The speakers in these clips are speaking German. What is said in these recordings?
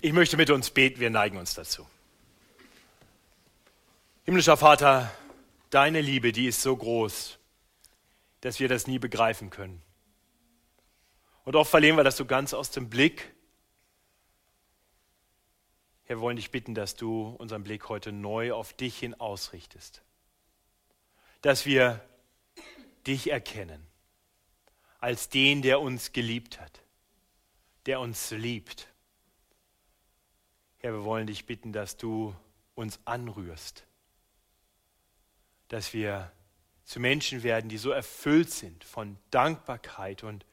Ich möchte mit uns beten, wir neigen uns dazu. Himmlischer Vater, deine Liebe, die ist so groß, dass wir das nie begreifen können. Und oft verlieren wir das so ganz aus dem Blick. Herr, wir wollen dich bitten, dass du unseren Blick heute neu auf dich hin ausrichtest. Dass wir dich erkennen als den, der uns geliebt hat, der uns liebt. Herr, wir wollen dich bitten, dass du uns anrührst, dass wir zu Menschen werden, die so erfüllt sind von Dankbarkeit und,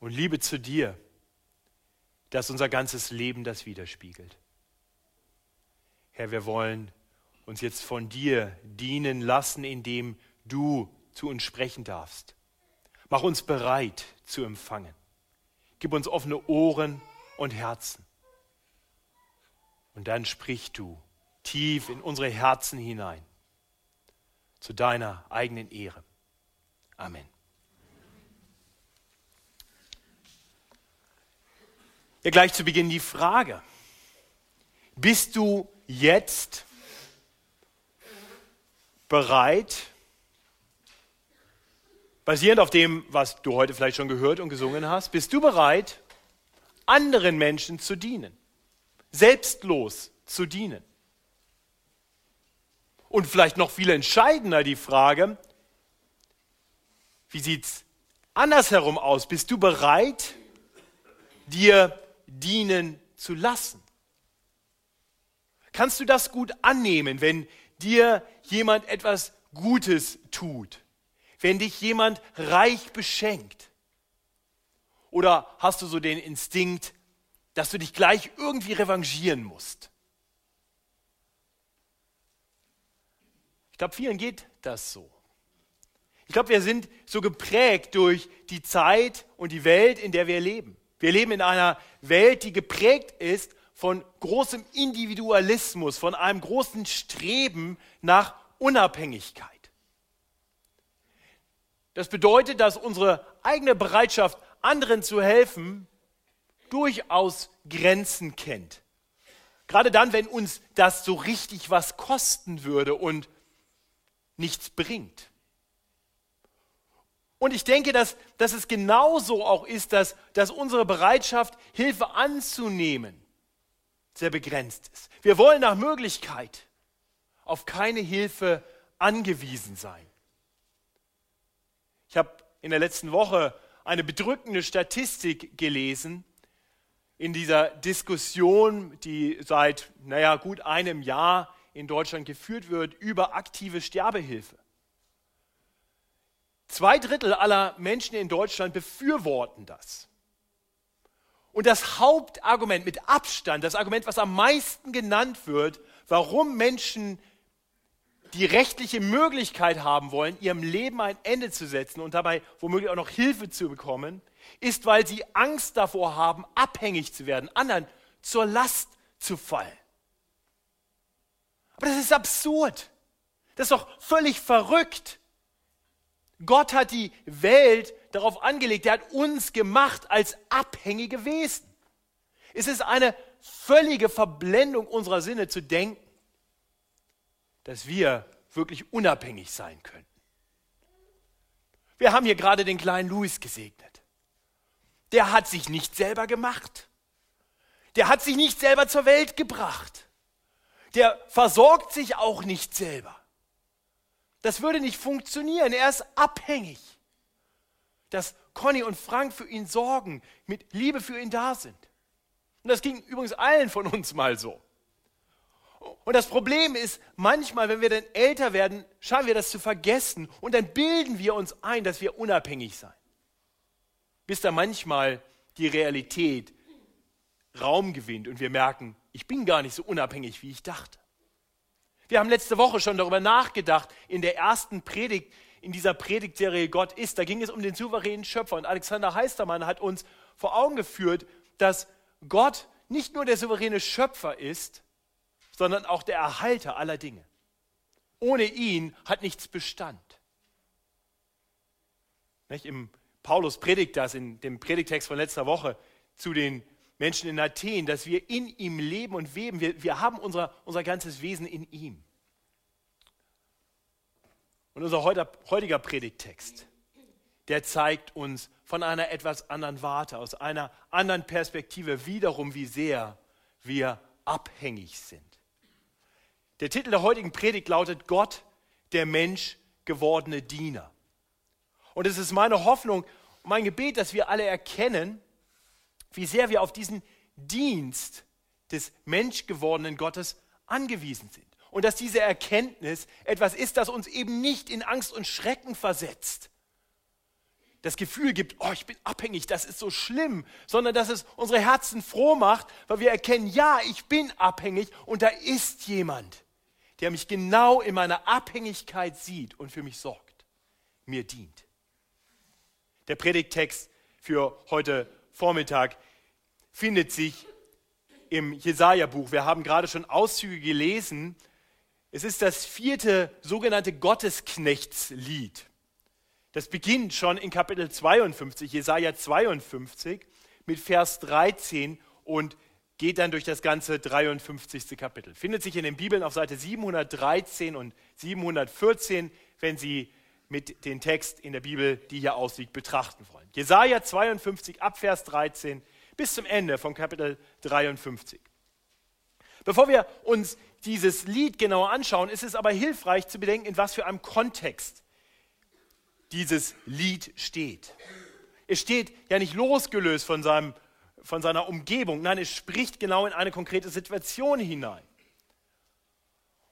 und Liebe zu dir, dass unser ganzes Leben das widerspiegelt. Herr, wir wollen uns jetzt von dir dienen lassen, indem du zu uns sprechen darfst. Mach uns bereit zu empfangen. Gib uns offene Ohren und Herzen. Und dann sprich du tief in unsere Herzen hinein, zu deiner eigenen Ehre. Amen. Ja, gleich zu Beginn die Frage. Bist du jetzt bereit, basierend auf dem, was du heute vielleicht schon gehört und gesungen hast, bist du bereit, anderen Menschen zu dienen, selbstlos zu dienen? Und vielleicht noch viel entscheidender die Frage, wie sieht es andersherum aus? Bist du bereit, dir dienen zu lassen? Kannst du das gut annehmen, wenn dir jemand etwas Gutes tut? wenn dich jemand reich beschenkt? Oder hast du so den Instinkt, dass du dich gleich irgendwie revanchieren musst? Ich glaube, vielen geht das so. Ich glaube, wir sind so geprägt durch die Zeit und die Welt, in der wir leben. Wir leben in einer Welt, die geprägt ist von großem Individualismus, von einem großen Streben nach Unabhängigkeit. Das bedeutet, dass unsere eigene Bereitschaft, anderen zu helfen, durchaus Grenzen kennt. Gerade dann, wenn uns das so richtig was kosten würde und nichts bringt. Und ich denke, dass, dass es genauso auch ist, dass, dass unsere Bereitschaft, Hilfe anzunehmen, sehr begrenzt ist. Wir wollen nach Möglichkeit auf keine Hilfe angewiesen sein. Ich habe in der letzten Woche eine bedrückende Statistik gelesen in dieser Diskussion, die seit, naja, gut einem Jahr in Deutschland geführt wird, über aktive Sterbehilfe. Zwei Drittel aller Menschen in Deutschland befürworten das. Und das Hauptargument mit Abstand, das Argument, was am meisten genannt wird, warum Menschen die rechtliche Möglichkeit haben wollen, ihrem Leben ein Ende zu setzen und dabei womöglich auch noch Hilfe zu bekommen, ist, weil sie Angst davor haben, abhängig zu werden, anderen zur Last zu fallen. Aber das ist absurd. Das ist doch völlig verrückt. Gott hat die Welt darauf angelegt, er hat uns gemacht als abhängige Wesen. Es ist eine völlige Verblendung unserer Sinne zu denken, dass wir wirklich unabhängig sein könnten. Wir haben hier gerade den kleinen Louis gesegnet. Der hat sich nicht selber gemacht. Der hat sich nicht selber zur Welt gebracht. Der versorgt sich auch nicht selber. Das würde nicht funktionieren. Er ist abhängig, dass Conny und Frank für ihn sorgen, mit Liebe für ihn da sind. Und das ging übrigens allen von uns mal so. Und das Problem ist, manchmal, wenn wir dann älter werden, schauen wir das zu vergessen und dann bilden wir uns ein, dass wir unabhängig sein. Bis da manchmal die Realität Raum gewinnt und wir merken, ich bin gar nicht so unabhängig, wie ich dachte. Wir haben letzte Woche schon darüber nachgedacht, in der ersten Predigt, in dieser Predigtserie Gott ist, da ging es um den souveränen Schöpfer. Und Alexander Heistermann hat uns vor Augen geführt, dass Gott nicht nur der souveräne Schöpfer ist, sondern auch der Erhalter aller Dinge. Ohne ihn hat nichts Bestand. Nicht? Im Paulus predigt das in dem Predigtext von letzter Woche zu den Menschen in Athen, dass wir in ihm leben und weben. Wir, wir haben unser, unser ganzes Wesen in ihm. Und unser heutiger Predigttext, der zeigt uns von einer etwas anderen Warte, aus einer anderen Perspektive wiederum, wie sehr wir abhängig sind. Der Titel der heutigen Predigt lautet Gott, der Mensch gewordene Diener. Und es ist meine Hoffnung mein Gebet, dass wir alle erkennen, wie sehr wir auf diesen Dienst des menschgewordenen Gottes angewiesen sind. Und dass diese Erkenntnis etwas ist, das uns eben nicht in Angst und Schrecken versetzt. Das Gefühl gibt, oh, ich bin abhängig, das ist so schlimm, sondern dass es unsere Herzen froh macht, weil wir erkennen, ja, ich bin abhängig und da ist jemand, der mich genau in meiner Abhängigkeit sieht und für mich sorgt, mir dient. Der Predigttext für heute Vormittag findet sich im Jesaja-Buch. Wir haben gerade schon Auszüge gelesen. Es ist das vierte sogenannte Gottesknechtslied. Das beginnt schon in Kapitel 52, Jesaja 52, mit Vers 13 und geht dann durch das ganze 53. Kapitel. Findet sich in den Bibeln auf Seite 713 und 714, wenn Sie mit dem Text in der Bibel, die hier ausliegt, betrachten wollen. Jesaja 52 ab Vers 13 bis zum Ende von Kapitel 53. Bevor wir uns dieses Lied genauer anschauen, ist es aber hilfreich zu bedenken, in was für einem Kontext dieses Lied steht. Es steht ja nicht losgelöst von, seinem, von seiner Umgebung, nein, es spricht genau in eine konkrete Situation hinein.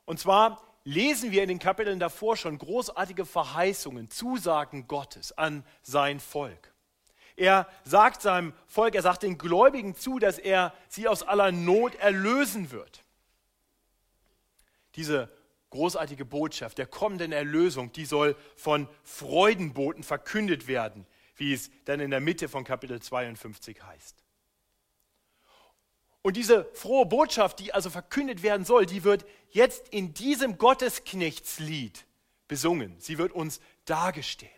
Und zwar lesen wir in den Kapiteln davor schon großartige Verheißungen, Zusagen Gottes an sein Volk. Er sagt seinem Volk, er sagt den Gläubigen zu, dass er sie aus aller Not erlösen wird. Diese großartige Botschaft der kommenden Erlösung, die soll von Freudenboten verkündet werden, wie es dann in der Mitte von Kapitel 52 heißt. Und diese frohe Botschaft, die also verkündet werden soll, die wird jetzt in diesem Gottesknechtslied besungen. Sie wird uns dargestellt.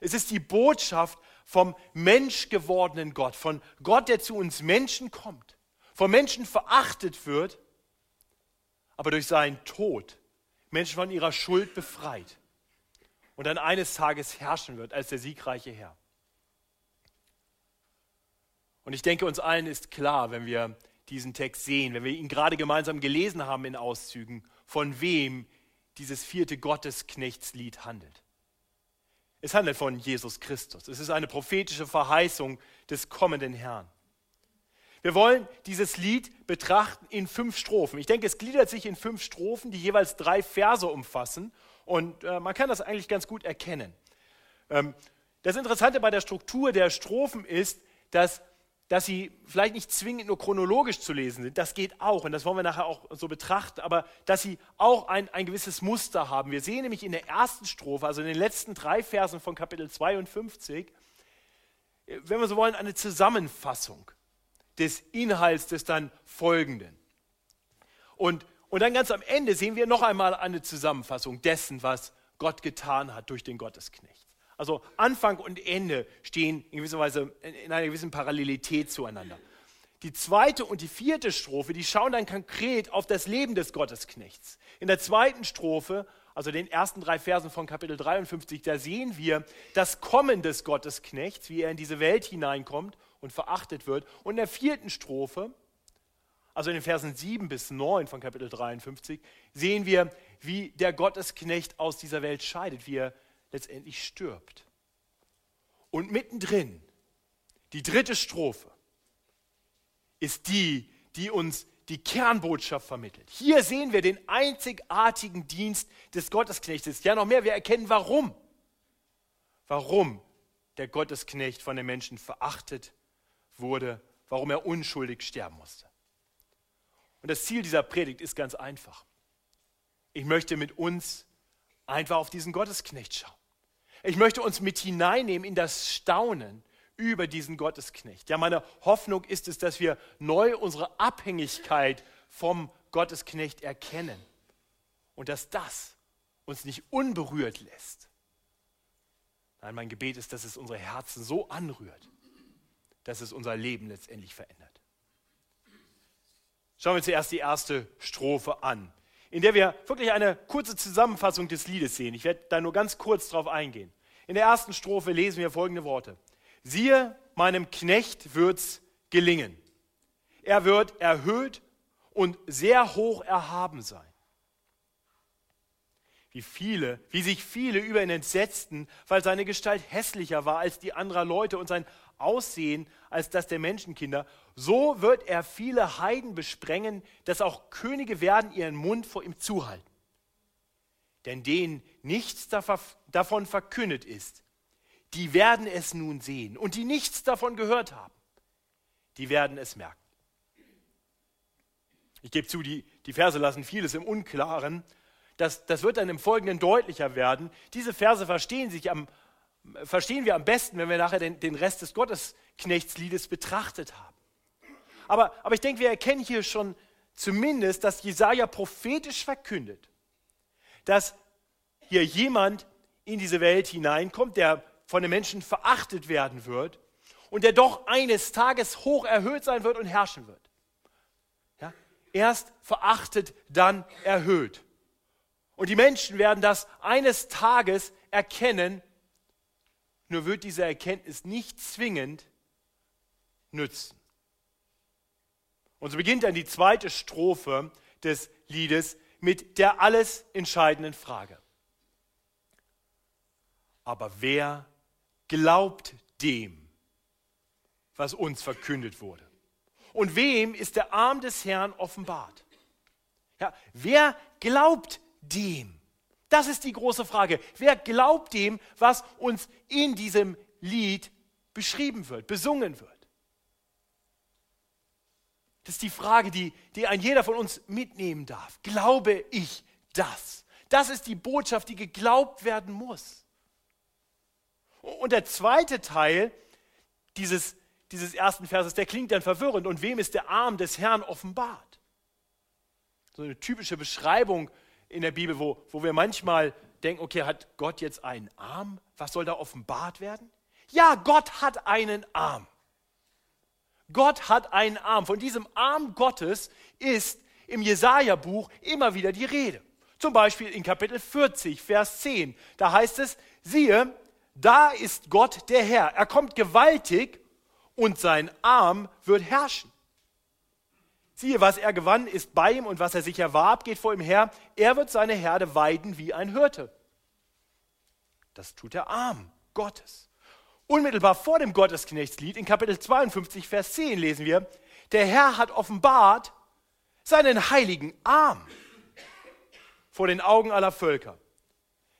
Es ist die Botschaft vom menschgewordenen Gott, von Gott, der zu uns Menschen kommt, vom Menschen verachtet wird, aber durch seinen Tod Menschen von ihrer Schuld befreit und dann eines Tages herrschen wird als der siegreiche Herr. Und ich denke, uns allen ist klar, wenn wir diesen Text sehen, wenn wir ihn gerade gemeinsam gelesen haben in Auszügen, von wem dieses vierte Gottesknechtslied handelt. Es handelt von Jesus Christus. Es ist eine prophetische Verheißung des kommenden Herrn. Wir wollen dieses Lied betrachten in fünf Strophen. Ich denke, es gliedert sich in fünf Strophen, die jeweils drei Verse umfassen. Und äh, man kann das eigentlich ganz gut erkennen. Ähm, das Interessante bei der Struktur der Strophen ist, dass dass sie vielleicht nicht zwingend nur chronologisch zu lesen sind, das geht auch und das wollen wir nachher auch so betrachten, aber dass sie auch ein, ein gewisses Muster haben. Wir sehen nämlich in der ersten Strophe, also in den letzten drei Versen von Kapitel 52, wenn wir so wollen, eine Zusammenfassung des Inhalts des dann folgenden. Und, und dann ganz am Ende sehen wir noch einmal eine Zusammenfassung dessen, was Gott getan hat durch den Gottesknecht. Also Anfang und Ende stehen in gewisser Weise in einer gewissen Parallelität zueinander. Die zweite und die vierte Strophe, die schauen dann konkret auf das Leben des Gottesknechts. In der zweiten Strophe, also den ersten drei Versen von Kapitel 53, da sehen wir das Kommen des Gottesknechts, wie er in diese Welt hineinkommt und verachtet wird. Und in der vierten Strophe, also in den Versen 7 bis 9 von Kapitel 53, sehen wir, wie der Gottesknecht aus dieser Welt scheidet, wie er letztendlich stirbt. Und mittendrin, die dritte Strophe, ist die, die uns die Kernbotschaft vermittelt. Hier sehen wir den einzigartigen Dienst des Gottesknechtes. Ja, noch mehr, wir erkennen warum. Warum der Gottesknecht von den Menschen verachtet wurde, warum er unschuldig sterben musste. Und das Ziel dieser Predigt ist ganz einfach. Ich möchte mit uns einfach auf diesen Gottesknecht schauen. Ich möchte uns mit hineinnehmen in das Staunen über diesen Gottesknecht. Ja, meine Hoffnung ist es, dass wir neu unsere Abhängigkeit vom Gottesknecht erkennen und dass das uns nicht unberührt lässt. Nein, mein Gebet ist, dass es unsere Herzen so anrührt, dass es unser Leben letztendlich verändert. Schauen wir zuerst die erste Strophe an, in der wir wirklich eine kurze Zusammenfassung des Liedes sehen. Ich werde da nur ganz kurz drauf eingehen. In der ersten Strophe lesen wir folgende Worte. Siehe, meinem Knecht wird's gelingen. Er wird erhöht und sehr hoch erhaben sein. Wie viele, wie sich viele über ihn entsetzten, weil seine Gestalt hässlicher war als die anderer Leute und sein Aussehen als das der Menschenkinder, so wird er viele Heiden besprengen, dass auch Könige werden ihren Mund vor ihm zuhalten. Denn denen nichts davon verkündet ist, die werden es nun sehen. Und die nichts davon gehört haben, die werden es merken. Ich gebe zu, die, die Verse lassen vieles im Unklaren. Das, das wird dann im Folgenden deutlicher werden. Diese Verse verstehen, sich am, verstehen wir am besten, wenn wir nachher den, den Rest des Gottesknechtsliedes betrachtet haben. Aber, aber ich denke, wir erkennen hier schon zumindest, dass Jesaja prophetisch verkündet, dass hier jemand in diese Welt hineinkommt, der von den Menschen verachtet werden wird und der doch eines Tages hoch erhöht sein wird und herrschen wird. Ja? Erst verachtet, dann erhöht. Und die Menschen werden das eines Tages erkennen, nur wird diese Erkenntnis nicht zwingend nützen. Und so beginnt dann die zweite Strophe des Liedes mit der alles entscheidenden Frage. Aber wer glaubt dem, was uns verkündet wurde? Und wem ist der Arm des Herrn offenbart? Ja, wer glaubt dem? Das ist die große Frage. Wer glaubt dem, was uns in diesem Lied beschrieben wird, besungen wird? Das ist die Frage, die, die ein jeder von uns mitnehmen darf. Glaube ich das? Das ist die Botschaft, die geglaubt werden muss. Und der zweite Teil dieses, dieses ersten Verses, der klingt dann verwirrend. Und wem ist der Arm des Herrn offenbart? So eine typische Beschreibung in der Bibel, wo, wo wir manchmal denken, okay, hat Gott jetzt einen Arm? Was soll da offenbart werden? Ja, Gott hat einen Arm. Gott hat einen Arm. Von diesem Arm Gottes ist im Jesaja-Buch immer wieder die Rede. Zum Beispiel in Kapitel 40, Vers 10. Da heißt es: Siehe, da ist Gott der Herr. Er kommt gewaltig und sein Arm wird herrschen. Siehe, was er gewann, ist bei ihm und was er sich erwarb, geht vor ihm her. Er wird seine Herde weiden wie ein Hirte. Das tut der Arm Gottes. Unmittelbar vor dem Gottesknechtslied in Kapitel 52, Vers 10 lesen wir, der Herr hat offenbart seinen heiligen Arm vor den Augen aller Völker,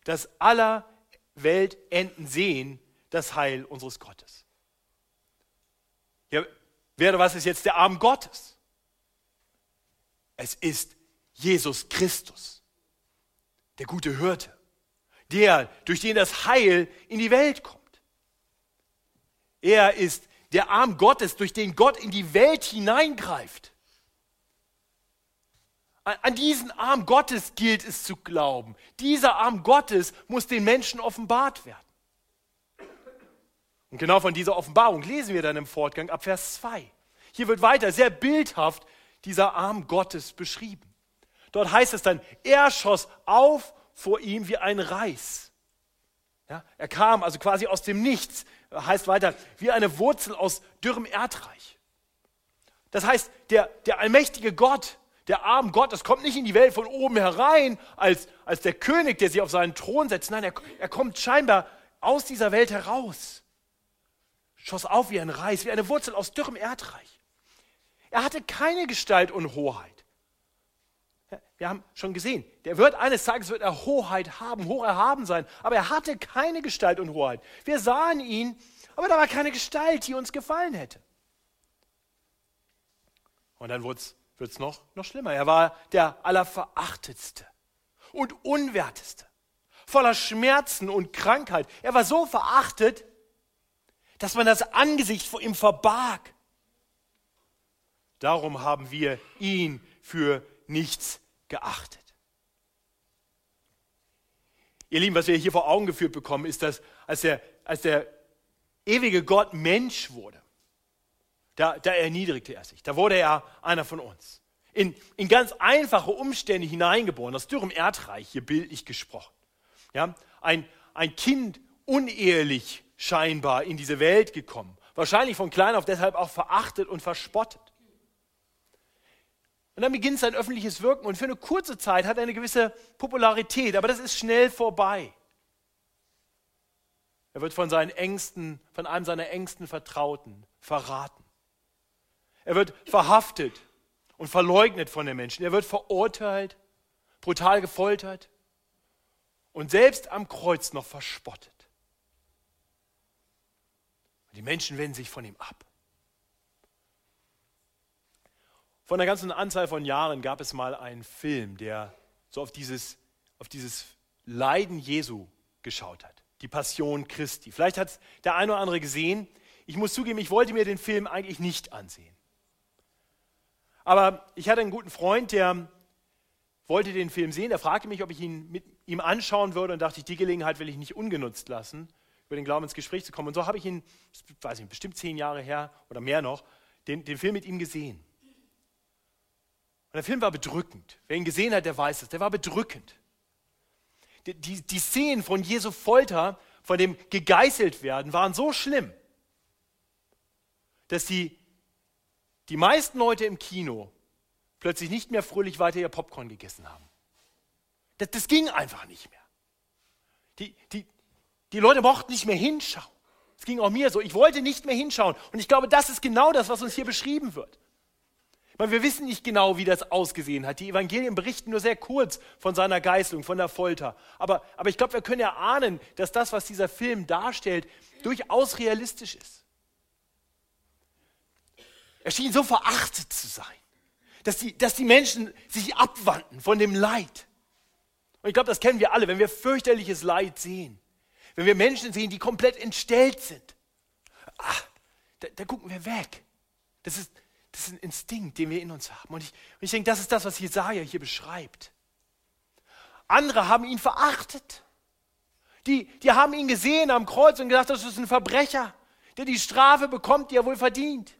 dass aller Weltenden sehen das Heil unseres Gottes. Ja, wer was ist jetzt der Arm Gottes? Es ist Jesus Christus, der gute Hirte, der, durch den das Heil in die Welt kommt. Er ist der Arm Gottes, durch den Gott in die Welt hineingreift. An diesen Arm Gottes gilt es zu glauben. Dieser Arm Gottes muss den Menschen offenbart werden. Und genau von dieser Offenbarung lesen wir dann im Fortgang ab Vers 2. Hier wird weiter sehr bildhaft dieser Arm Gottes beschrieben. Dort heißt es dann, er schoss auf vor ihm wie ein Reis. Ja, er kam also quasi aus dem Nichts, heißt weiter, wie eine Wurzel aus dürrem Erdreich. Das heißt, der, der allmächtige Gott, der Arm Gottes kommt nicht in die Welt von oben herein als, als der König, der sich auf seinen Thron setzt. Nein, er, er kommt scheinbar aus dieser Welt heraus. Schoss auf wie ein Reis, wie eine Wurzel aus dürrem Erdreich. Er hatte keine Gestalt und Hoheit. Wir haben schon gesehen, der wird eines Tages wird er Hoheit haben, hoch erhaben sein, aber er hatte keine Gestalt und Hoheit. Wir sahen ihn, aber da war keine Gestalt, die uns gefallen hätte. Und dann wird es noch, noch schlimmer. Er war der Allerverachtetste und Unwerteste, voller Schmerzen und Krankheit. Er war so verachtet, dass man das Angesicht vor ihm verbarg. Darum haben wir ihn für nichts geachtet. Ihr Lieben, was wir hier vor Augen geführt bekommen, ist, dass als der, als der ewige Gott Mensch wurde, da, da erniedrigte er sich. Da wurde er einer von uns. in, in ganz einfache Umstände hineingeboren, aus dürrem Erdreich, hier bildlich gesprochen. Ja, ein, ein Kind unehelich scheinbar in diese Welt gekommen, wahrscheinlich von klein auf deshalb auch verachtet und verspottet. Und dann beginnt sein öffentliches Wirken und für eine kurze Zeit hat er eine gewisse Popularität, aber das ist schnell vorbei. Er wird von seinen Ängsten, von einem seiner engsten Vertrauten verraten. Er wird verhaftet und verleugnet von den Menschen. Er wird verurteilt, brutal gefoltert und selbst am Kreuz noch verspottet. Die Menschen wenden sich von ihm ab. Vor einer ganzen Anzahl von Jahren gab es mal einen Film, der so auf dieses, auf dieses Leiden Jesu geschaut hat. Die Passion Christi. Vielleicht hat es der eine oder andere gesehen. Ich muss zugeben, ich wollte mir den Film eigentlich nicht ansehen. Aber ich hatte einen guten Freund, der wollte den Film sehen. Er fragte mich, ob ich ihn mit ihm anschauen würde und dachte ich, die Gelegenheit will ich nicht ungenutzt lassen, über den Glauben ins Gespräch zu kommen. Und so habe ich ihn, weiß ich, bestimmt zehn Jahre her oder mehr noch, den, den Film mit ihm gesehen. Und der Film war bedrückend. Wer ihn gesehen hat, der weiß es. Der war bedrückend. Die, die, die Szenen von Jesu Folter, von dem gegeißelt werden, waren so schlimm, dass die, die meisten Leute im Kino plötzlich nicht mehr fröhlich weiter ihr Popcorn gegessen haben. Das, das ging einfach nicht mehr. Die, die, die Leute mochten nicht mehr hinschauen. Es ging auch mir so. Ich wollte nicht mehr hinschauen. Und ich glaube, das ist genau das, was uns hier beschrieben wird. Meine, wir wissen nicht genau, wie das ausgesehen hat. Die Evangelien berichten nur sehr kurz von seiner Geißelung, von der Folter. Aber, aber ich glaube, wir können ja ahnen, dass das, was dieser Film darstellt, durchaus realistisch ist. Er schien so verachtet zu sein, dass die, dass die Menschen sich abwandten von dem Leid. Und ich glaube, das kennen wir alle, wenn wir fürchterliches Leid sehen. Wenn wir Menschen sehen, die komplett entstellt sind. Ach, da, da gucken wir weg. Das ist, das ist ein Instinkt, den wir in uns haben. Und ich, und ich denke, das ist das, was Jesaja hier beschreibt. Andere haben ihn verachtet. Die, die haben ihn gesehen am Kreuz und gesagt, das ist ein Verbrecher, der die Strafe bekommt, die er wohl verdient.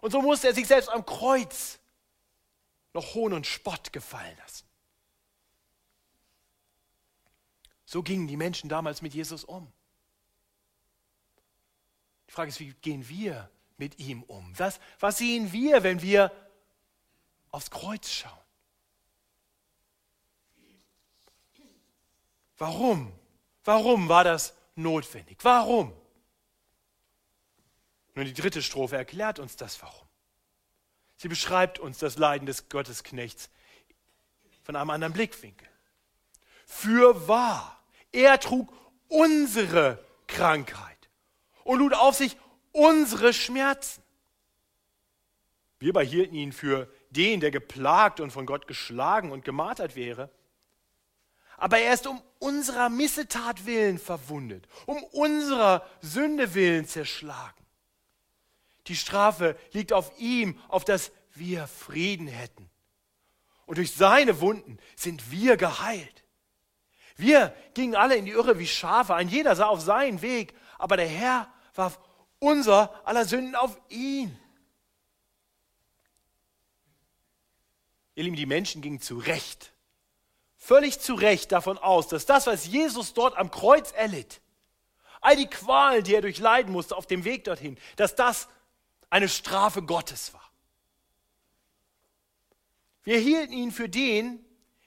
Und so musste er sich selbst am Kreuz noch Hohn und Spott gefallen lassen. So gingen die Menschen damals mit Jesus um. Die Frage ist, wie gehen wir mit ihm um? Was, was sehen wir, wenn wir aufs Kreuz schauen? Warum? Warum war das notwendig? Warum? Nun, die dritte Strophe erklärt uns das Warum. Sie beschreibt uns das Leiden des Gottesknechts von einem anderen Blickwinkel. Für wahr, er trug unsere Krankheit und lud auf sich unsere Schmerzen. Wir behielten ihn für den, der geplagt und von Gott geschlagen und gemartert wäre. Aber er ist um unserer Missetat willen verwundet, um unserer Sünde willen zerschlagen. Die Strafe liegt auf ihm, auf dass wir Frieden hätten. Und durch seine Wunden sind wir geheilt. Wir gingen alle in die Irre wie Schafe, ein jeder sah auf seinen Weg, aber der Herr warf unser aller Sünden auf ihn. Ihr Lieben, die Menschen gingen zu Recht, völlig zu Recht davon aus, dass das, was Jesus dort am Kreuz erlitt, all die Qualen, die er durchleiden musste auf dem Weg dorthin, dass das eine Strafe Gottes war. Wir hielten ihn für den,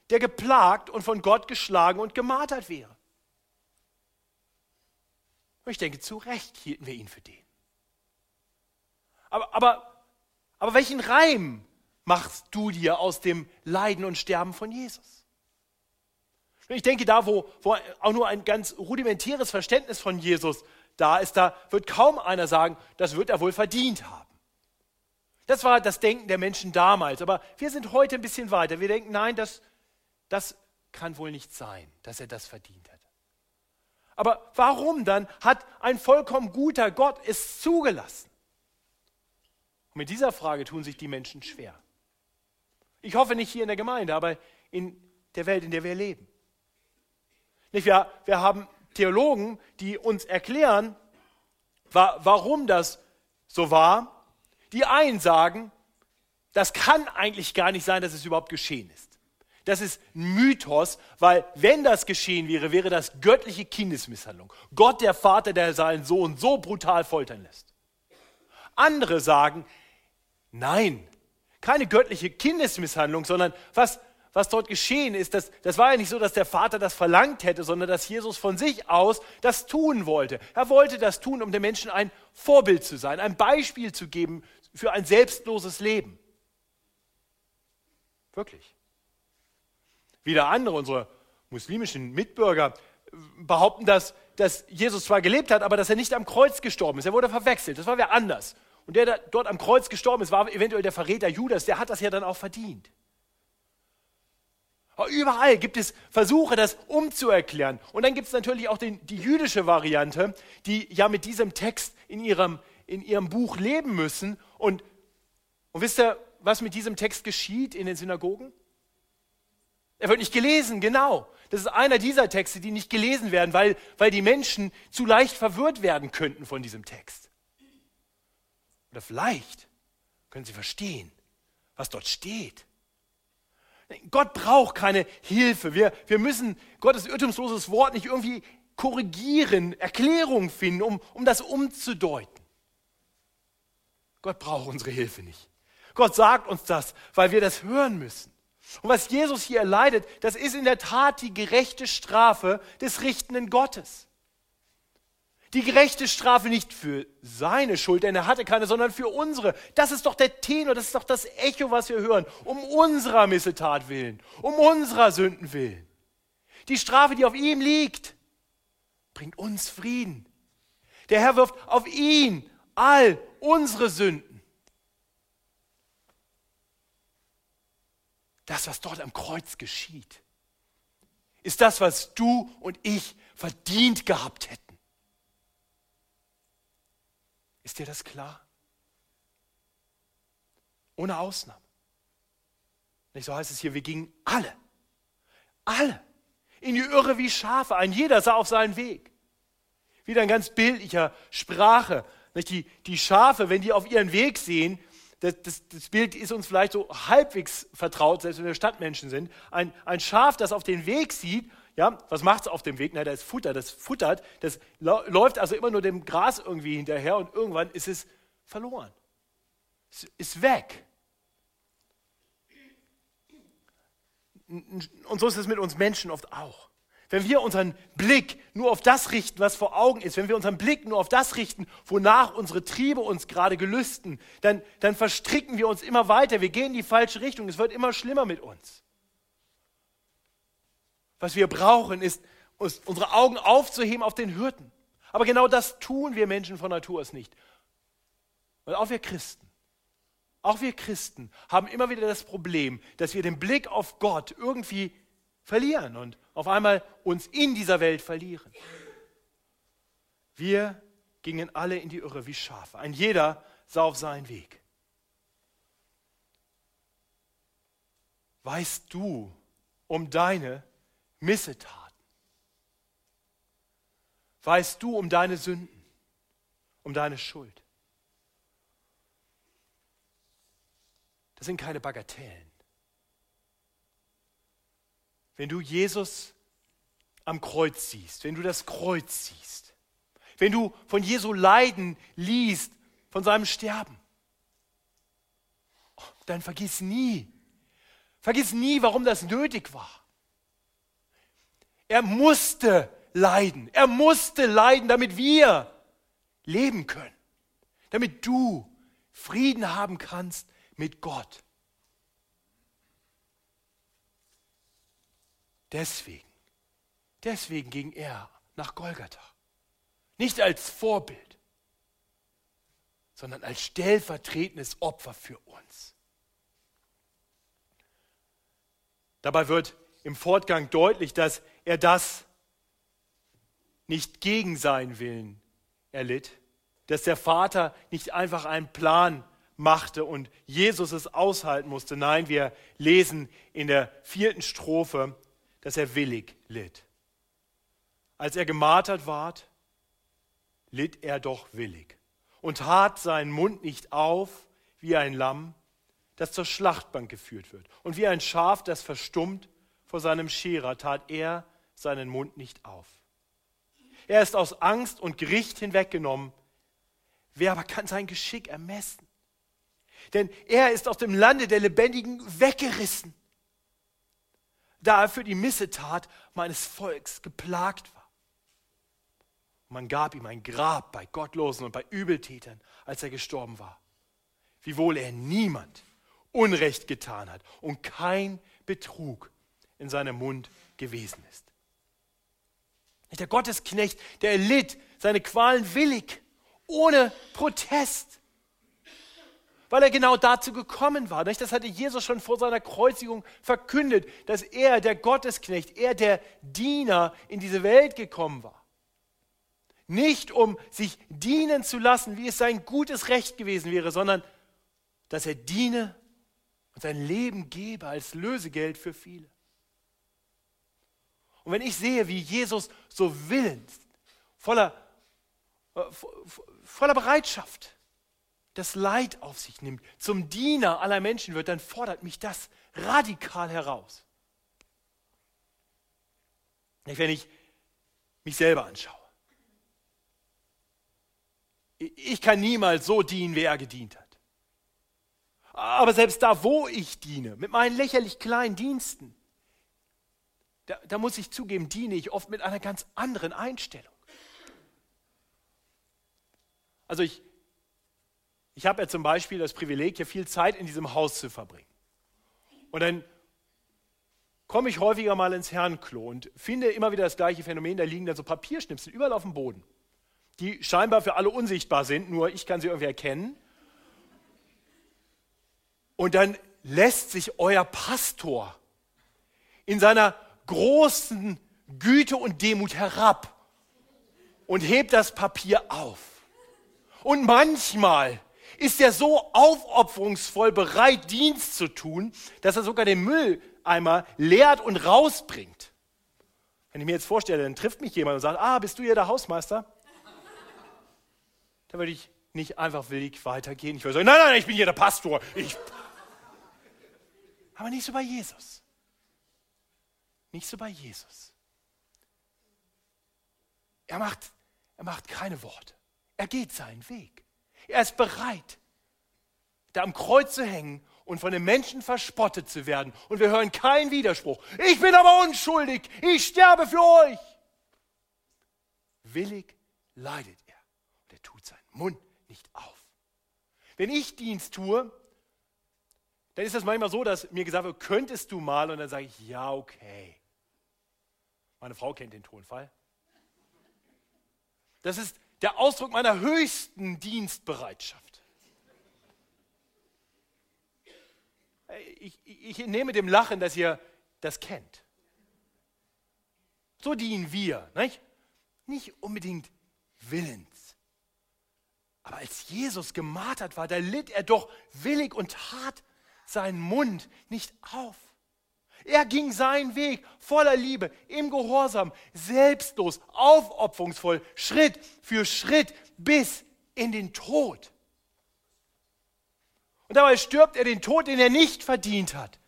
der geplagt und von Gott geschlagen und gemartert wäre. Und ich denke, zu Recht hielten wir ihn für den. Aber, aber, aber welchen Reim machst du dir aus dem Leiden und Sterben von Jesus? Ich denke, da, wo, wo auch nur ein ganz rudimentäres Verständnis von Jesus da ist, da wird kaum einer sagen, das wird er wohl verdient haben. Das war das Denken der Menschen damals. Aber wir sind heute ein bisschen weiter. Wir denken, nein, das, das kann wohl nicht sein, dass er das verdient hat. Aber warum dann hat ein vollkommen guter Gott es zugelassen? Und mit dieser Frage tun sich die Menschen schwer. Ich hoffe nicht hier in der Gemeinde, aber in der Welt, in der wir leben. Nicht, wir, wir haben Theologen, die uns erklären, warum das so war. Die einen sagen, das kann eigentlich gar nicht sein, dass es überhaupt geschehen ist. Das ist Mythos, weil wenn das geschehen wäre, wäre das göttliche Kindesmisshandlung. Gott, der Vater, der seinen Sohn so brutal foltern lässt. Andere sagen, nein, keine göttliche Kindesmisshandlung, sondern was, was dort geschehen ist, das, das war ja nicht so, dass der Vater das verlangt hätte, sondern dass Jesus von sich aus das tun wollte. Er wollte das tun, um den Menschen ein Vorbild zu sein, ein Beispiel zu geben für ein selbstloses Leben. Wirklich. Wieder andere, unsere muslimischen Mitbürger, behaupten, dass, dass Jesus zwar gelebt hat, aber dass er nicht am Kreuz gestorben ist. Er wurde verwechselt. Das war wer anders. Und der, der dort am Kreuz gestorben ist, war eventuell der Verräter Judas. Der hat das ja dann auch verdient. Aber überall gibt es Versuche, das umzuerklären. Und dann gibt es natürlich auch den, die jüdische Variante, die ja mit diesem Text in ihrem, in ihrem Buch leben müssen. Und, und wisst ihr, was mit diesem Text geschieht in den Synagogen? Er wird nicht gelesen, genau. Das ist einer dieser Texte, die nicht gelesen werden, weil, weil die Menschen zu leicht verwirrt werden könnten von diesem Text. Oder vielleicht können sie verstehen, was dort steht. Gott braucht keine Hilfe. Wir, wir müssen Gottes irrtumsloses Wort nicht irgendwie korrigieren, Erklärungen finden, um, um das umzudeuten. Gott braucht unsere Hilfe nicht. Gott sagt uns das, weil wir das hören müssen. Und was Jesus hier erleidet, das ist in der Tat die gerechte Strafe des richtenden Gottes. Die gerechte Strafe nicht für seine Schuld, denn er hatte keine, sondern für unsere. Das ist doch der Tenor, das ist doch das Echo, was wir hören. Um unserer Missetat willen, um unserer Sünden willen. Die Strafe, die auf ihm liegt, bringt uns Frieden. Der Herr wirft auf ihn all unsere Sünden. Das, was dort am Kreuz geschieht, ist das, was du und ich verdient gehabt hätten. Ist dir das klar? Ohne Ausnahme. Nicht so heißt es hier, wir gingen alle, alle in die Irre wie Schafe. Ein jeder sah auf seinen Weg. Wieder in ganz bildlicher Sprache. Die, die Schafe, wenn die auf ihren Weg sehen, das, das, das, Bild ist uns vielleicht so halbwegs vertraut, selbst wenn wir Stadtmenschen sind. Ein, ein Schaf, das auf den Weg sieht, ja, was macht es auf dem Weg? Na, da ist Futter, das futtert, das läuft also immer nur dem Gras irgendwie hinterher und irgendwann ist es verloren. Es ist weg. Und so ist es mit uns Menschen oft auch. Wenn wir unseren Blick nur auf das richten, was vor Augen ist, wenn wir unseren Blick nur auf das richten, wonach unsere Triebe uns gerade gelüsten, dann, dann verstricken wir uns immer weiter. Wir gehen in die falsche Richtung. Es wird immer schlimmer mit uns. Was wir brauchen, ist, unsere Augen aufzuheben auf den Hürden. Aber genau das tun wir Menschen von Natur aus nicht. Weil auch wir Christen, auch wir Christen haben immer wieder das Problem, dass wir den Blick auf Gott irgendwie verlieren und auf einmal uns in dieser Welt verlieren. Wir gingen alle in die Irre wie Schafe. Ein jeder sah auf seinen Weg. Weißt du um deine Missetaten? Weißt du um deine Sünden, um deine Schuld? Das sind keine Bagatellen wenn du Jesus am Kreuz siehst, wenn du das Kreuz siehst, wenn du von Jesu Leiden liest, von seinem Sterben, dann vergiss nie, vergiss nie, warum das nötig war. Er musste leiden, er musste leiden, damit wir leben können, damit du Frieden haben kannst mit Gott. Deswegen, deswegen ging er nach Golgatha. Nicht als Vorbild, sondern als stellvertretendes Opfer für uns. Dabei wird im Fortgang deutlich, dass er das nicht gegen seinen Willen erlitt, dass der Vater nicht einfach einen Plan machte und Jesus es aushalten musste. Nein, wir lesen in der vierten Strophe, dass er willig litt. Als er gemartert ward, litt er doch willig und tat seinen Mund nicht auf wie ein Lamm, das zur Schlachtbank geführt wird. Und wie ein Schaf, das verstummt vor seinem Scherer, tat er seinen Mund nicht auf. Er ist aus Angst und Gericht hinweggenommen. Wer aber kann sein Geschick ermessen? Denn er ist aus dem Lande der Lebendigen weggerissen, da er für die Missetat meines Volks geplagt war. Man gab ihm ein Grab bei Gottlosen und bei Übeltätern, als er gestorben war. Wiewohl er niemand Unrecht getan hat und kein Betrug in seinem Mund gewesen ist. Der Gottesknecht, der litt seine Qualen willig, ohne Protest, weil er genau dazu gekommen war. Das hatte Jesus schon vor seiner Kreuzigung verkündet, dass er, der Gottesknecht, er, der Diener in diese Welt gekommen war. Nicht um sich dienen zu lassen, wie es sein gutes Recht gewesen wäre, sondern dass er diene und sein Leben gebe als Lösegeld für viele. Und wenn ich sehe, wie Jesus so willens, voller, äh, voller Bereitschaft das Leid auf sich nimmt, zum Diener aller Menschen wird, dann fordert mich das radikal heraus. Wenn ich mich selber anschaue. Ich kann niemals so dienen, wie er gedient hat. Aber selbst da, wo ich diene, mit meinen lächerlich kleinen Diensten, da, da muss ich zugeben, diene ich oft mit einer ganz anderen Einstellung. Also ich, ich habe ja zum Beispiel das Privileg, hier viel Zeit in diesem Haus zu verbringen. Und dann komme ich häufiger mal ins Herrenklo und finde immer wieder das gleiche Phänomen, da liegen dann so Papierschnipsel überall auf dem Boden, die scheinbar für alle unsichtbar sind, nur ich kann sie irgendwie erkennen. Und dann lässt sich euer Pastor in seiner großen Güte und Demut herab und hebt das Papier auf. Und manchmal ist er so aufopferungsvoll bereit, Dienst zu tun, dass er sogar den Mülleimer leert und rausbringt. Wenn ich mir jetzt vorstelle, dann trifft mich jemand und sagt, ah, bist du hier der Hausmeister? Da würde ich nicht einfach willig weitergehen. Ich würde sagen, nein, nein, ich bin hier der Pastor. Ich aber nicht so bei Jesus. Nicht so bei Jesus. Er macht, er macht keine Worte. Er geht seinen Weg. Er ist bereit, da am Kreuz zu hängen und von den Menschen verspottet zu werden. Und wir hören keinen Widerspruch. Ich bin aber unschuldig. Ich sterbe für euch. Willig leidet er. Und er tut seinen Mund nicht auf. Wenn ich Dienst tue, dann ist es manchmal so, dass mir gesagt wird, könntest du mal? Und dann sage ich, ja, okay. Meine Frau kennt den Tonfall. Das ist der Ausdruck meiner höchsten Dienstbereitschaft. Ich, ich, nehme dem Lachen, dass ihr das kennt. So dienen wir, nicht? Nicht unbedingt willens. Aber als Jesus gemartert war, da litt er doch willig und tat seinen Mund nicht auf. Er ging seinen Weg voller Liebe, im Gehorsam, selbstlos, aufopferungsvoll, Schritt für Schritt bis in den Tod. Und dabei stirbt er den Tod, den er nicht verdient hat.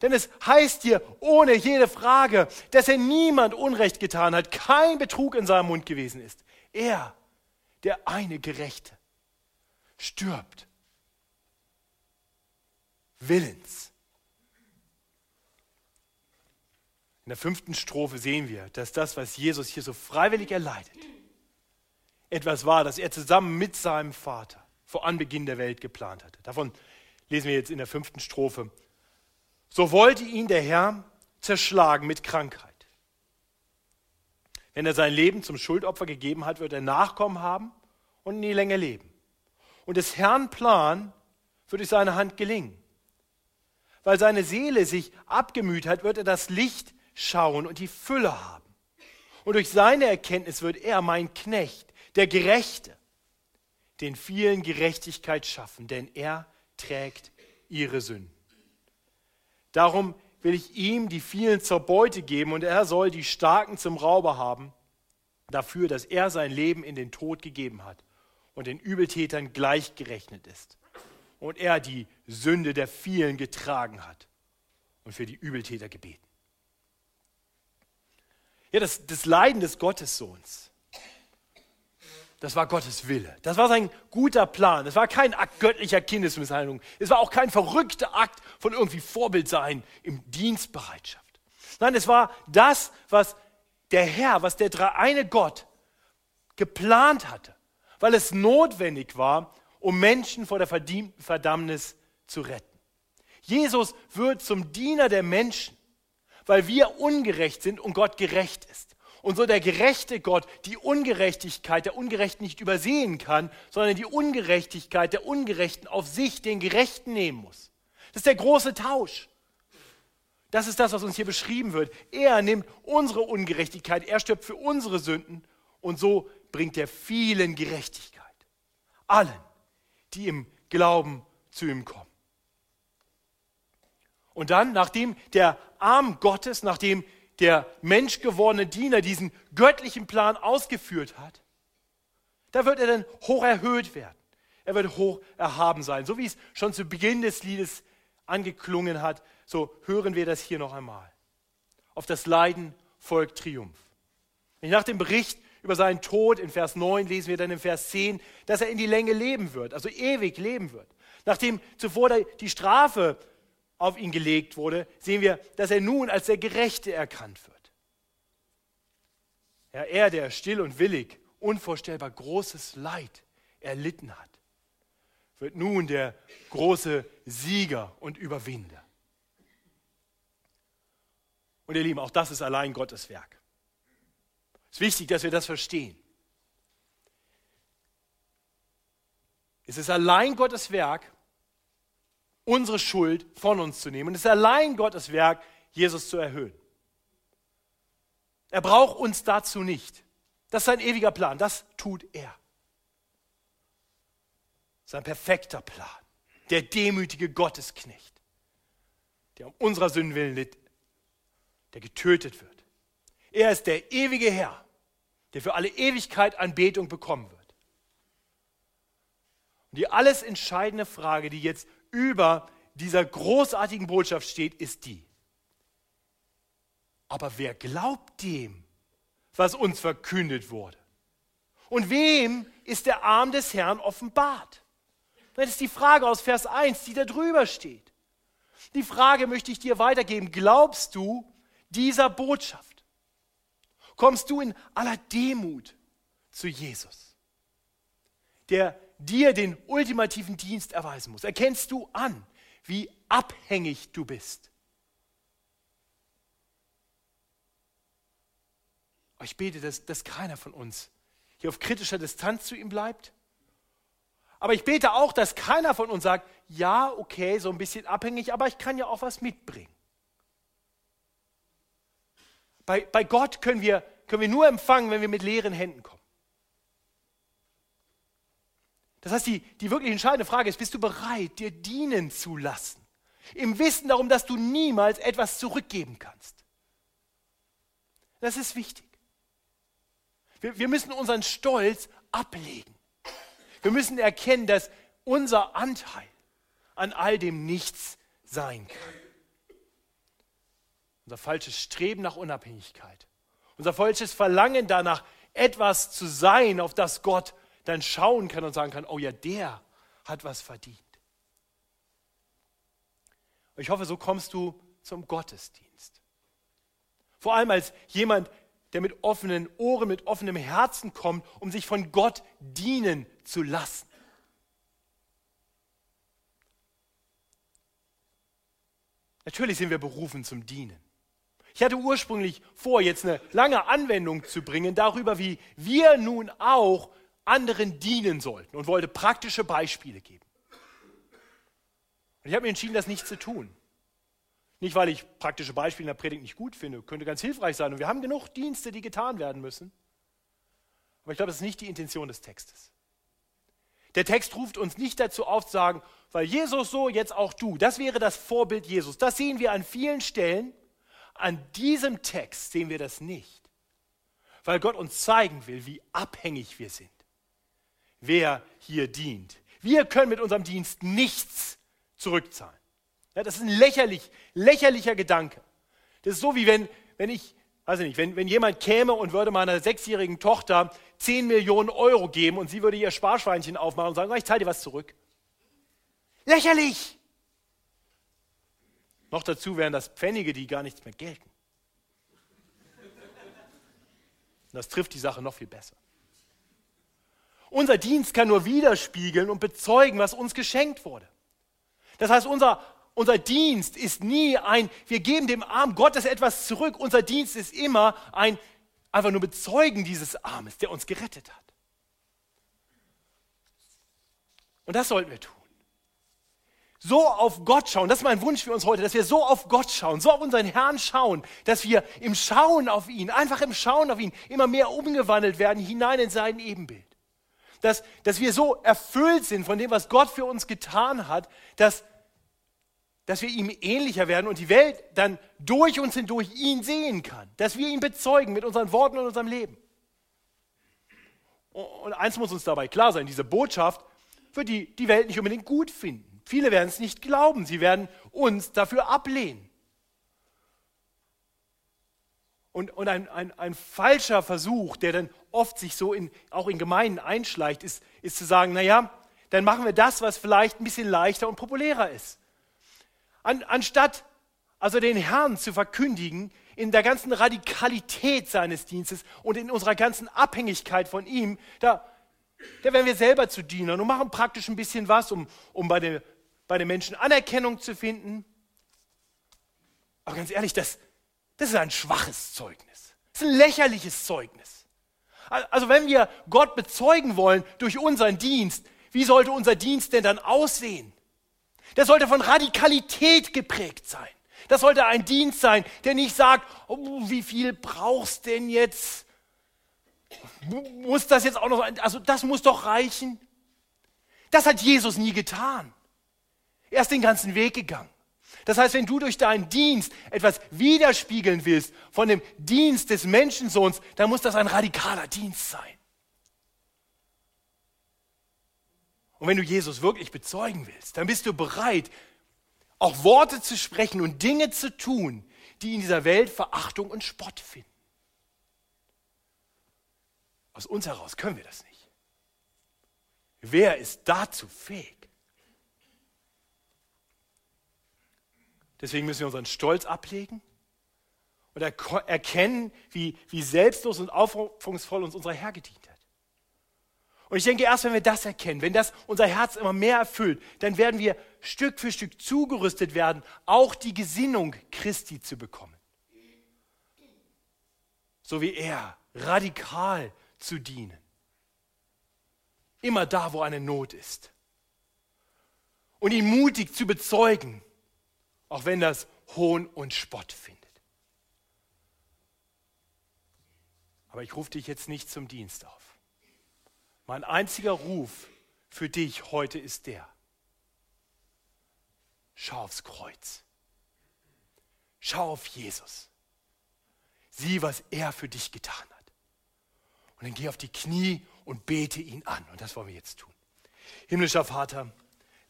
Denn es heißt hier ohne jede Frage, dass er niemand Unrecht getan hat, kein Betrug in seinem Mund gewesen ist. Er, der eine Gerechte, stirbt willens. In der fünften Strophe sehen wir, dass das, was Jesus hier so freiwillig erleidet, etwas war, das er zusammen mit seinem Vater vor Anbeginn der Welt geplant hatte. Davon lesen wir jetzt in der fünften Strophe. So wollte ihn der Herr zerschlagen mit Krankheit. Wenn er sein Leben zum Schuldopfer gegeben hat, wird er Nachkommen haben und nie länger leben. Und des Herrn Plan wird durch seine Hand gelingen weil seine Seele sich abgemüht hat, wird er das Licht schauen und die Fülle haben. Und durch seine Erkenntnis wird er, mein Knecht, der Gerechte, den vielen Gerechtigkeit schaffen, denn er trägt ihre Sünden. Darum will ich ihm die vielen zur Beute geben und er soll die Starken zum Rauber haben, dafür, dass er sein Leben in den Tod gegeben hat und den Übeltätern gleichgerechnet ist und er die Sünde der vielen getragen hat und für die Übeltäter gebeten. Ja, das, das Leiden des Gottessohns, das war Gottes Wille. Das war sein guter Plan. Es war kein Akt göttlicher Kindesmisshandlung. Es war auch kein verrückter Akt von irgendwie Vorbildsein im Dienstbereitschaft. Nein, es war das, was der Herr, was der dreieine Gott geplant hatte, weil es notwendig war, um Menschen vor der Verdammnis zu retten. Jesus wird zum Diener der Menschen, weil wir ungerecht sind und Gott gerecht ist. Und so der gerechte Gott die Ungerechtigkeit der Ungerechten nicht übersehen kann, sondern die Ungerechtigkeit der Ungerechten auf sich, den Gerechten, nehmen muss. Das ist der große Tausch. Das ist das, was uns hier beschrieben wird. Er nimmt unsere Ungerechtigkeit, er stirbt für unsere Sünden und so bringt er vielen Gerechtigkeit. Allen, die im Glauben zu ihm kommen. Und dann, nachdem der Arm Gottes, nachdem der menschgewordene Diener diesen göttlichen Plan ausgeführt hat, da wird er dann hoch erhöht werden. Er wird hoch erhaben sein. So wie es schon zu Beginn des Liedes angeklungen hat, so hören wir das hier noch einmal. Auf das Leiden folgt Triumph. Nach dem Bericht über seinen Tod in Vers 9 lesen wir dann in Vers 10, dass er in die Länge leben wird, also ewig leben wird. Nachdem zuvor die Strafe auf ihn gelegt wurde, sehen wir, dass er nun als der Gerechte erkannt wird. Ja, er, der still und willig, unvorstellbar großes Leid erlitten hat, wird nun der große Sieger und Überwinder. Und ihr Lieben, auch das ist allein Gottes Werk. Es ist wichtig, dass wir das verstehen. Es ist allein Gottes Werk, unsere Schuld von uns zu nehmen. Und es ist allein Gottes Werk, Jesus zu erhöhen. Er braucht uns dazu nicht. Das ist sein ewiger Plan. Das tut er. Sein perfekter Plan. Der demütige Gottesknecht, der um unserer Sünden willen litt, der getötet wird. Er ist der ewige Herr, der für alle Ewigkeit Anbetung bekommen wird. Und die alles entscheidende Frage, die jetzt über dieser großartigen Botschaft steht, ist die. Aber wer glaubt dem, was uns verkündet wurde? Und wem ist der Arm des Herrn offenbart? Das ist die Frage aus Vers 1, die da drüber steht. Die Frage möchte ich dir weitergeben. Glaubst du dieser Botschaft? Kommst du in aller Demut zu Jesus, der dir den ultimativen Dienst erweisen muss. Erkennst du an, wie abhängig du bist. Ich bete, dass, dass keiner von uns hier auf kritischer Distanz zu ihm bleibt. Aber ich bete auch, dass keiner von uns sagt, ja, okay, so ein bisschen abhängig, aber ich kann ja auch was mitbringen. Bei, bei Gott können wir, können wir nur empfangen, wenn wir mit leeren Händen kommen. Das heißt, die, die wirklich entscheidende Frage ist, bist du bereit, dir dienen zu lassen? Im Wissen darum, dass du niemals etwas zurückgeben kannst. Das ist wichtig. Wir, wir müssen unseren Stolz ablegen. Wir müssen erkennen, dass unser Anteil an all dem nichts sein kann. Unser falsches Streben nach Unabhängigkeit, unser falsches Verlangen danach, etwas zu sein, auf das Gott dann schauen kann und sagen kann, oh ja, der hat was verdient. Ich hoffe, so kommst du zum Gottesdienst. Vor allem als jemand, der mit offenen Ohren, mit offenem Herzen kommt, um sich von Gott dienen zu lassen. Natürlich sind wir berufen zum Dienen. Ich hatte ursprünglich vor, jetzt eine lange Anwendung zu bringen darüber, wie wir nun auch anderen dienen sollten und wollte praktische Beispiele geben. Und ich habe mir entschieden, das nicht zu tun. Nicht, weil ich praktische Beispiele in der Predigt nicht gut finde, könnte ganz hilfreich sein. Und wir haben genug Dienste, die getan werden müssen. Aber ich glaube, das ist nicht die Intention des Textes. Der Text ruft uns nicht dazu auf zu sagen, weil Jesus so, jetzt auch du. Das wäre das Vorbild Jesus. Das sehen wir an vielen Stellen. An diesem Text sehen wir das nicht. Weil Gott uns zeigen will, wie abhängig wir sind wer hier dient, Wir können mit unserem Dienst nichts zurückzahlen. Ja, das ist ein lächerlich, lächerlicher Gedanke. Das ist so wie wenn, wenn ich, weiß ich nicht, wenn, wenn jemand käme und würde meiner sechsjährigen Tochter 10 Millionen Euro geben und sie würde ihr Sparschweinchen aufmachen und sagen, ich zahle dir was zurück. Lächerlich! Noch dazu wären das Pfennige, die gar nichts mehr gelten. Das trifft die Sache noch viel besser. Unser Dienst kann nur widerspiegeln und bezeugen, was uns geschenkt wurde. Das heißt, unser, unser Dienst ist nie ein, wir geben dem armen Gottes etwas zurück. Unser Dienst ist immer ein, einfach nur bezeugen dieses Armes, der uns gerettet hat. Und das sollten wir tun so auf Gott schauen, das ist mein Wunsch für uns heute, dass wir so auf Gott schauen, so auf unseren Herrn schauen, dass wir im Schauen auf ihn, einfach im Schauen auf ihn, immer mehr umgewandelt werden hinein in sein Ebenbild. Dass, dass wir so erfüllt sind von dem, was Gott für uns getan hat, dass, dass wir ihm ähnlicher werden und die Welt dann durch uns hindurch ihn sehen kann. Dass wir ihn bezeugen mit unseren Worten und unserem Leben. Und eins muss uns dabei klar sein, diese Botschaft wird die, die Welt nicht unbedingt gut finden. Viele werden es nicht glauben, sie werden uns dafür ablehnen. Und, und ein, ein, ein, falscher Versuch, der dann oft sich so in, auch in Gemeinden einschleicht, ist, ist zu sagen, naja, dann machen wir das, was vielleicht ein bisschen leichter und populärer ist. An, anstatt also den Herrn zu verkündigen in der ganzen Radikalität seines Dienstes und in unserer ganzen Abhängigkeit von ihm, da, da werden wir selber zu Dienern und machen praktisch ein bisschen was, um, um bei, der, bei den Menschen Anerkennung zu finden. Aber ganz ehrlich, das, das ist ein schwaches Zeugnis. Das ist ein lächerliches Zeugnis. Also wenn wir Gott bezeugen wollen durch unseren Dienst, wie sollte unser Dienst denn dann aussehen? Der sollte von Radikalität geprägt sein. Das sollte ein Dienst sein, der nicht sagt, oh, wie viel brauchst denn jetzt? Muss das jetzt auch noch, also das muss doch reichen. Das hat Jesus nie getan. Er ist den ganzen Weg gegangen. Das heißt, wenn du durch deinen Dienst etwas widerspiegeln willst von dem Dienst des Menschensohns, dann muss das ein radikaler Dienst sein. Und wenn du Jesus wirklich bezeugen willst, dann bist du bereit, auch Worte zu sprechen und Dinge zu tun, die in dieser Welt Verachtung und Spott finden. Aus uns heraus können wir das nicht. Wer ist dazu fähig? Deswegen müssen wir unseren Stolz ablegen und erkennen, wie, wie selbstlos und aufopferungsvoll uns unser Herr gedient hat. Und ich denke, erst wenn wir das erkennen, wenn das unser Herz immer mehr erfüllt, dann werden wir Stück für Stück zugerüstet werden, auch die Gesinnung Christi zu bekommen. So wie er, radikal zu dienen. Immer da, wo eine Not ist. Und ihn mutig zu bezeugen, auch wenn das Hohn und Spott findet. Aber ich rufe dich jetzt nicht zum Dienst auf. Mein einziger Ruf für dich heute ist der. Schau aufs Kreuz. Schau auf Jesus. Sieh, was er für dich getan hat. Und dann geh auf die Knie und bete ihn an. Und das wollen wir jetzt tun. Himmlischer Vater,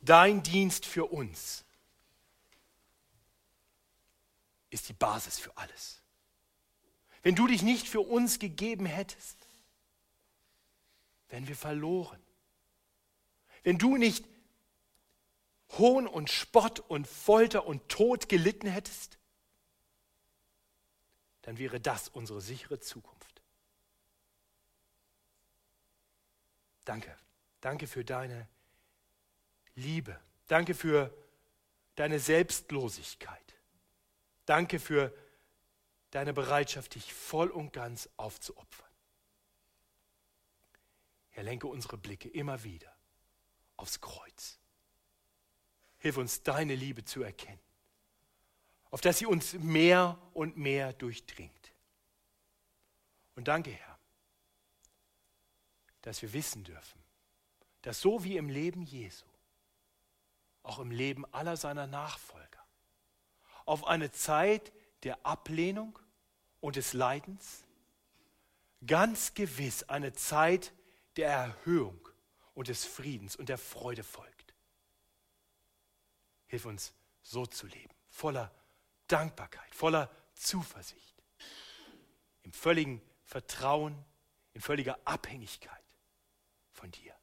dein Dienst für uns ist die Basis für alles. Wenn du dich nicht für uns gegeben hättest, wären wir verloren. Wenn du nicht Hohn und Spott und Folter und Tod gelitten hättest, dann wäre das unsere sichere Zukunft. Danke. Danke für deine Liebe. Danke für deine Selbstlosigkeit. Danke für deine Bereitschaft, dich voll und ganz aufzuopfern. Herr, lenke unsere Blicke immer wieder aufs Kreuz. Hilf uns, deine Liebe zu erkennen, auf dass sie uns mehr und mehr durchdringt. Und danke, Herr, dass wir wissen dürfen, dass so wie im Leben Jesu, auch im Leben aller seiner Nachfolger, auf eine Zeit der Ablehnung und des Leidens, ganz gewiss eine Zeit der Erhöhung und des Friedens und der Freude folgt. Hilf uns, so zu leben, voller Dankbarkeit, voller Zuversicht, im völligen Vertrauen, in völliger Abhängigkeit von dir.